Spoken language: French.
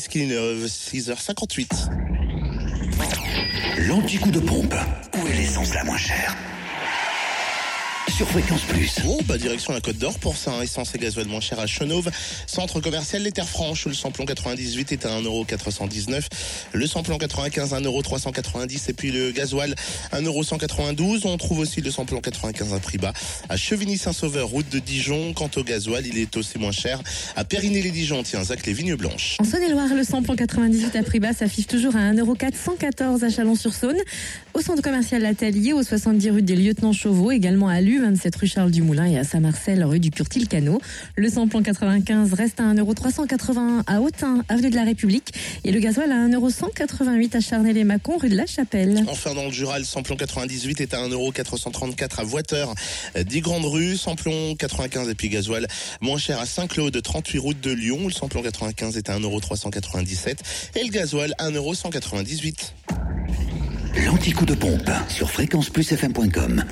jusqu'à 6h58. L'anti-coup de pompe. Où est l'essence la moins chère? Sur Fréquence Plus. Bon, bah direction la Côte d'Or pour ça, hein, essence et gasoil moins cher à Chenauve. Centre commercial Les Terres Franches, où le samplon 98 est à 1,419€. Le samplon 95 à 1,390€ et puis le gasoil 1,192€. On trouve aussi le samplon 95 à prix bas à Chevigny-Saint-Sauveur, route de Dijon. Quant au gasoil, il est aussi moins cher à Périné-les-Dijon, tiens, Zac les Vignes Blanches. En Saône-et-Loire, le samplon 98 à prix bas s'affiche toujours à 1,414€ à Chalon-sur-Saône. Au centre commercial L'Atelier, au 70 rue des Lieutenants Chauveau, également à Lu, 27 rue Charles Dumoulin et à Saint-Marcel, rue du Curtil-Canot. Le samplon 95 reste à 1,381€ à Autun, avenue de la République. Et le gasoil à 1,188€ à Charnay-les-Macons, rue de la Chapelle. Enfin, dans le Jura, le samplon 98 est à 1,434€ à Voiteur, 10 Grandes Rues. Samplon 95 et puis gasoil moins cher à Saint-Claude, 38 route de Lyon. Le samplon 95 est à 1,397€ et le gasoil 1,198€. L'anti-coup de pompe sur fréquenceplusfm.com.